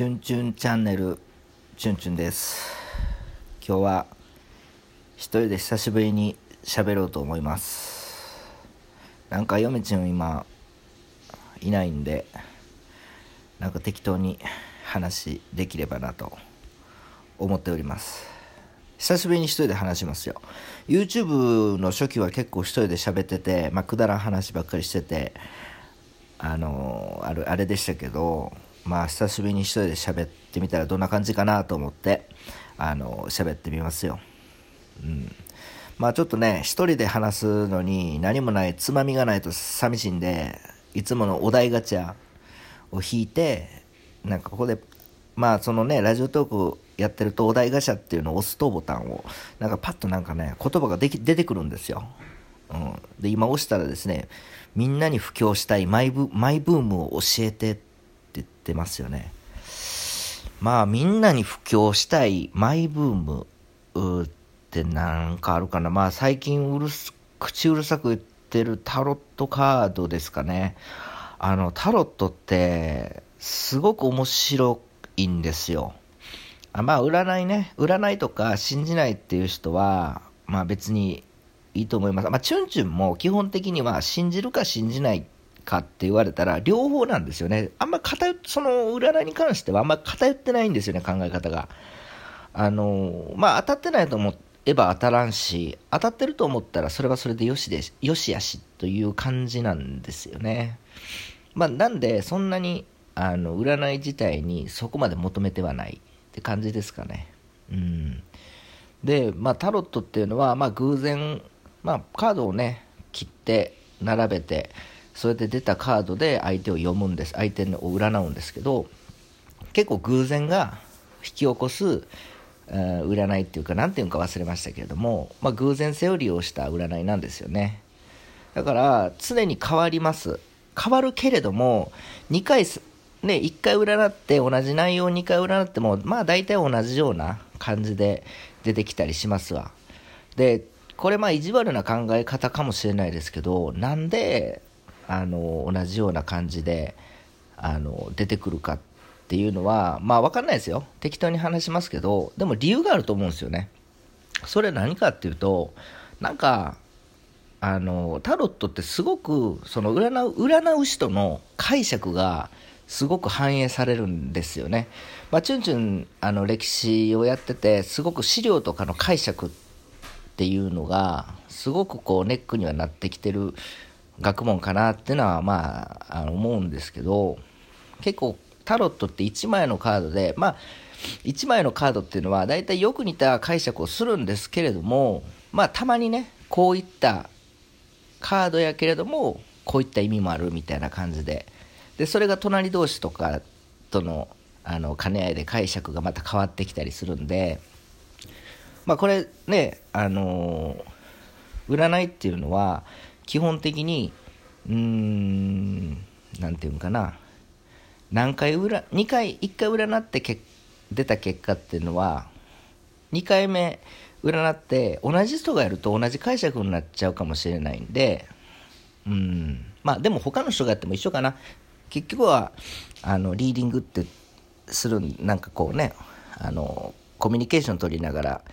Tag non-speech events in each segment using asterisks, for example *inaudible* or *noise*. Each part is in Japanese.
チュンチュンチャンネルチュンチュンです。今日は一人で久しぶりに喋ろうと思います。なんか嫁ちゃん今いないんでなんか適当に話できればなと思っております。久しぶりに一人で話しますよ。YouTube の初期は結構一人で喋ってて、まあ、くだらん話ばっかりしててあのあるあれでしたけどまあ久しぶりに一人で喋ってみたらどんな感じかなと思ってあの喋ってみますよ。うん。まあちょっとね一人で話すのに何もないつまみがないと寂しいんでいつものお題ガチャを引いてなんかここでまあそのねラジオトークやってるとお題ガチャっていうのを押すとボタンをなんかパッとなんかね言葉ができ出てくるんですよ、うん、で今押したらですねみんなに布教したいマイブマイブームを教えてっってますよね。まあみんなに布教したいマイブームってなんかあるかな。まあ最近うるす口うるさく言ってるタロットカードですかね。あのタロットってすごく面白いんですよ。あまあ占いね。占いとか信じないっていう人はまあ別にいいと思います。まあ、チュンチュンも基本的には信じるか信じないかって言われたら両方なんですよね。あんま偏その占いに関してはあんま偏ってないんですよね、考え方が。あの、まあ当たってないと思えば当たらんし、当たってると思ったらそれはそれでよしで、よしやしという感じなんですよね。まあなんでそんなにあの占い自体にそこまで求めてはないって感じですかね。うん。で、まあタロットっていうのは、まあ偶然まあ、カードをね切って並べてそれで出たカードで相手を読むんです相手を占うんですけど結構偶然が引き起こす、えー、占いっていうか何ていうか忘れましたけれども、まあ、偶然性を利用した占いなんですよね。だから常に変わります。変わるけれども2回ね1回占って同じ内容を2回占ってもまあ大体同じような感じで出てきたりしますわ。でこれまあ意地悪な考え方かもしれないですけどなんであの同じような感じであの出てくるかっていうのはまあ分かんないですよ適当に話しますけどでも理由があると思うんですよねそれ何かっていうとなんかあのタロットってすごくその占う占う人の解釈がすごく反映されるんですよね。まあ、チュンチュンあの歴史をやっててすごく資料とかの解釈っていうのがすごくこうネックにはなってきてる学問かなっていうのはまああの思うんですけど結構タロットって1枚のカードでまあ1枚のカードっていうのは大体よく似た解釈をするんですけれどもまあたまにねこういったカードやけれどもこういった意味もあるみたいな感じで。でそれが隣同士とかとのあの兼ね合いで解釈がまた変わってきたりするんでまあ、これね、あのー、占いっていうのは、基本的に、うん、なんていうのかな、何回裏、2回、1回占ってけ出た結果っていうのは、2回目占って同じ人がやると同じ解釈になっちゃうかもしれないんで、うん、まあでも他の人がやっても一緒かな。結局は、あの、リーディングってする、なんかこうね、あの、コミュニケーション取りながら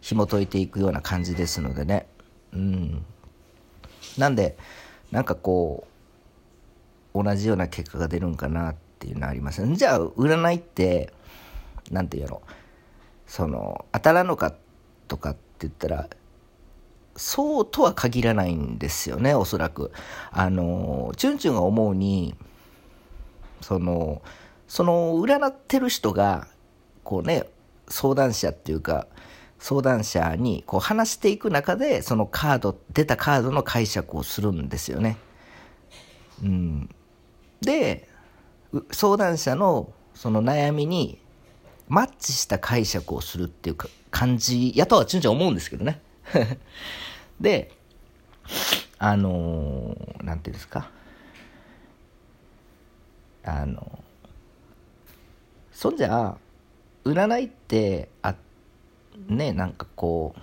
紐解いていくような感じですのでね。うん。なんで、なんかこう、同じような結果が出るんかなっていうのはありますじゃあ、占いって、なんて言うの、その、当たらんのかとかって言ったら、そうとは限らないんですよね、おそらく。あの、チュンチュンが思うに、その、その占ってる人が、こうね、相談者っていうか、相談者にこう話していく中で、そのカード、出たカードの解釈をするんですよね。うん。で、相談者のその悩みにマッチした解釈をするっていうか感じやとはちゅんちゃん思うんですけどね。*laughs* で、あのー、なんていうんですか。あの、そんじゃ、占いってあってねなんかこう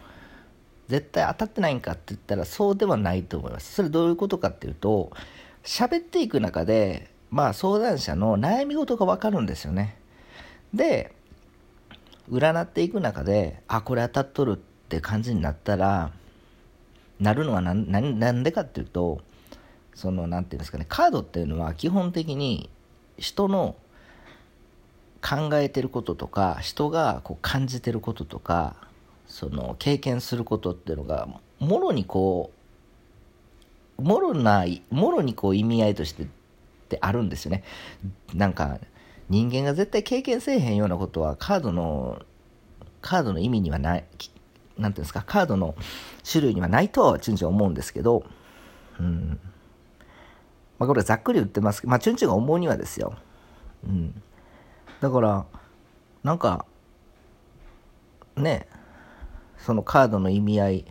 絶対当たってないんかって言ったらそうではないと思います。それどういうことかっていうと喋っていく中でまあ相談者の悩み事が分かるんですよね。で占っていく中であこれ当たっとるって感じになったらなるのは何でかっていうとその何て言うんですかねカードっていうのは基本的に人の考えてることとか人がこう感じてることとかその経験することっていうのがもろにこうもろないもろにこう意味合いとしてってあるんですよね。なんか人間が絶対経験せえへんようなことはカードのカードの意味にはない何ていうんですかカードの種類にはないとはチュンチュン思うんですけどうん。まあこれざっくり言ってますけどまあチュンチュンが思うにはですよ。うん。だからなんかねそのカードの意味合い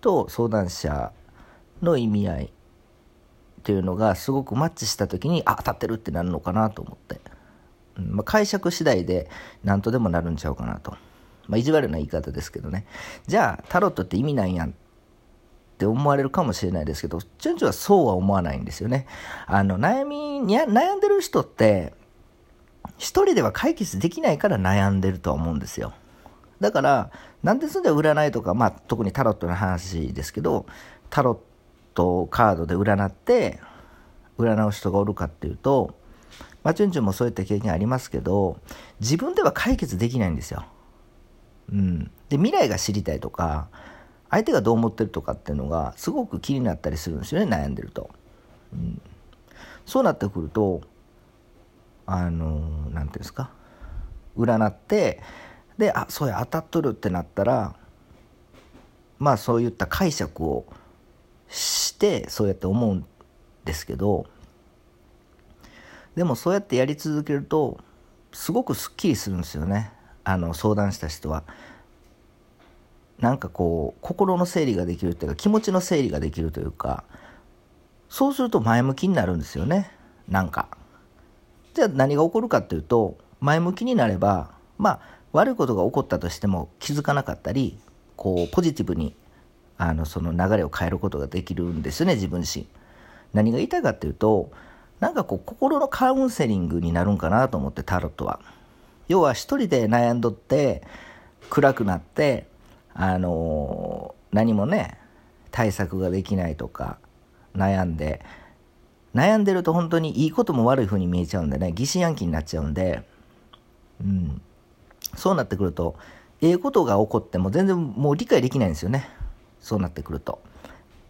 と相談者の意味合いっていうのがすごくマッチした時にあ当たってるってなるのかなと思って、うんまあ、解釈次第で何とでもなるんちゃうかなと、まあ、意地悪な言い方ですけどね。じゃあタロットって意味なんやんって思われるかもしれないですけどチュンチュンはそうは思わないんですよね。あの悩み悩んでる人って一人では解決できないから悩んでるとは思うんですよだからなんでそれで占いとか、まあ、特にタロットの話ですけどタロットカードで占って占う人がおるかっていうと、まあ、チュンチュンもそういった経験ありますけど自分では解決できないんですよ。うん、で未来が知りたいとか相手がどう思ってるとかっていうのがすごく気になったりするんですよね悩んでると。うん、そうなってくるとあの何て言うんですか？占ってであそうや当たっとるってなったらまあそういった解釈をしてそうやって思うんですけどでもそうやってやり続けるとすごくすっきりするんですよねあの相談した人は。なんかこう心の整理ができるっていうか気持ちの整理ができるというかそうすると前向きになるんですよねなんか。じゃあ何が起こるかっていうと前向きになればまあ悪いことが起こったとしても気づかなかったりこうポジティブにあのその流れを変えることができるんですよね自分自身。何が言いたいかっていうとなんかこう心のカウンセリングになるんかなと思ってタロットは。要は一人で悩んどって暗くなってあの、何もね対策ができないとか悩んで悩んでると本当にいいことも悪い風に見えちゃうんでね疑心暗鬼になっちゃうんで、うん、そうなってくるとええことが起こっても全然もう理解できないんですよね。そうなってくると。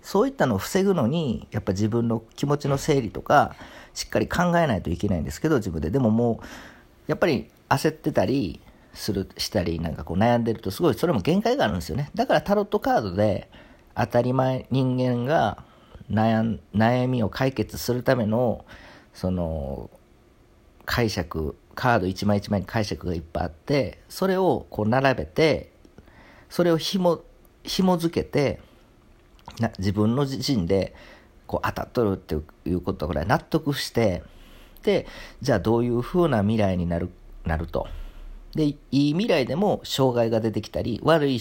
そういったのを防ぐのにやっぱ自分の気持ちの整理とかしっかり考えないといけないんですけど自分で。でももうやっぱり焦ってたりするしたりなんかこう悩んでるとすごいそれも限界があるんですよね。だからタロットカードで当たり前人間が悩悩みを解決するためのその解釈カード一枚一枚に解釈がいっぱいあってそれをこう並べてそれを紐紐付けてな自分の自身でこう当たっとるっていうことぐらい納得してでじゃあどういうふうな未来になるなると。でいい未来でも障害が出てきたり悪い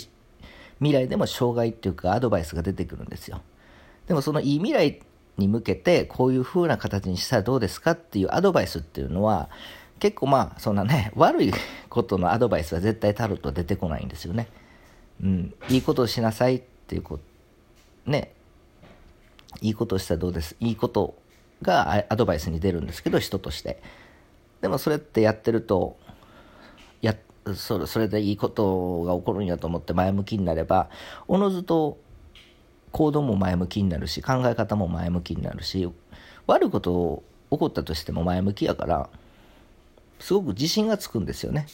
未来でも障害っていうかアドバイスが出てくるんですよ。でもそのいい未来に向けてこういうふうな形にしたらどうですかっていうアドバイスっていうのは結構まあそんなね *laughs* 悪いことのアドバイスは絶対タロット出てこないんですよね。うん、いいことをしなさいっていうことね。いいことをしたらどうです。いいことがアドバイスに出るんですけど人として。でもそれってやってるとやそれそれでいいことが起こるんやと思って前向きになればおのずと行動も前向きになるし考え方も前向きになるし悪いことを起こったとしても前向きやからすごく自信がつくんですよね。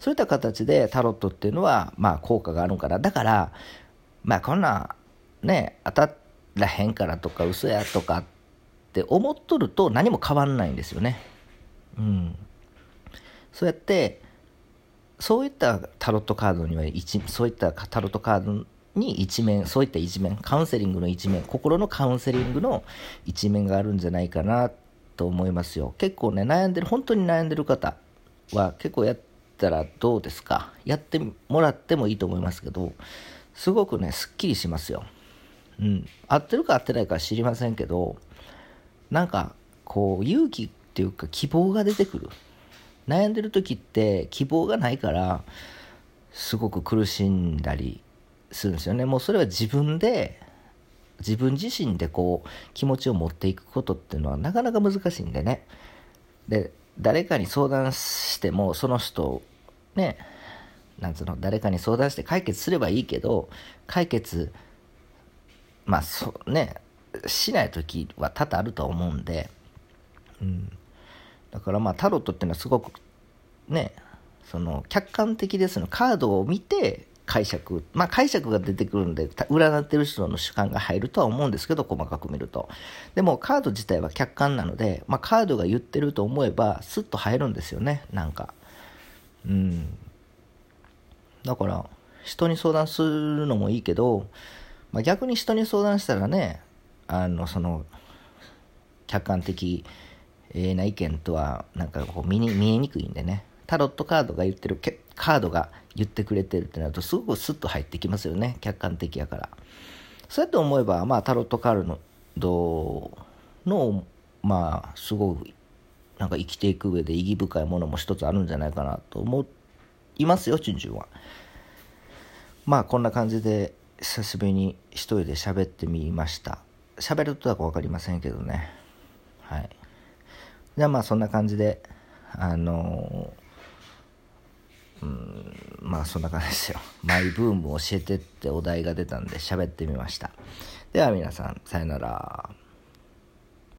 そういった形でタロットっていうのは、まあ、効果があるかな。だから、まあ、こんな、ね、当たらへんからとか、嘘やとかって思っとると何も変わんないんですよね。うん。そうやって、そういったタロットカードには一、そういったタロットカードに一面、そういった一面、カウンセリングの一面、心のカウンセリングの一面があるんじゃないかなと思いますよ。結構ね、悩んでる、本当に悩んでる方は結構やったらどうですか？やってもらってもいいと思いますけどすごくねすっきりしますよ。うん、合ってるか合ってないか知りませんけどなんかこう勇気っていうか希望が出てくる悩んでる時って希望がないからすごく苦しんだりするんですよね。もうそれは自分で自分自身でこう気持ちを持っていくことっていうのはなかなか難しいんでね。で誰かに相談してもその人ねなんつうの誰かに相談して解決すればいいけど解決まあそうねしない時は多々あると思うんで、うん、だからまあタロットっていうのはすごくねその客観的ですの。カードを見て解釈。まあ解釈が出てくるんで占ってる人の主観が入るとは思うんですけど細かく見ると。でもカード自体は客観なので、まあ、カードが言ってると思えばスッと入るんですよね。なんか。うん。だから人に相談するのもいいけど、まあ、逆に人に相談したらねあのその客観的な意見とはなんかこう見に見えにくいんでね。タロットカードが言ってるカードが言ってくれてるってなるとすごくスッと入ってきますよね。客観的やから。そうやって思えばまあタロットカードのまあすごくなんか生きていく上で意義深いものも一つあるんじゃないかなと思いますよチュンチュンは。まあこんな感じで久しぶりに一人で喋ってみました。喋るとは分かりませんけどね。はい。じゃあまあそんな感じであのーうんまあそんな感じですよ。マイブーム教えてってお題が出たんで喋ってみました。では皆さん、さよなら。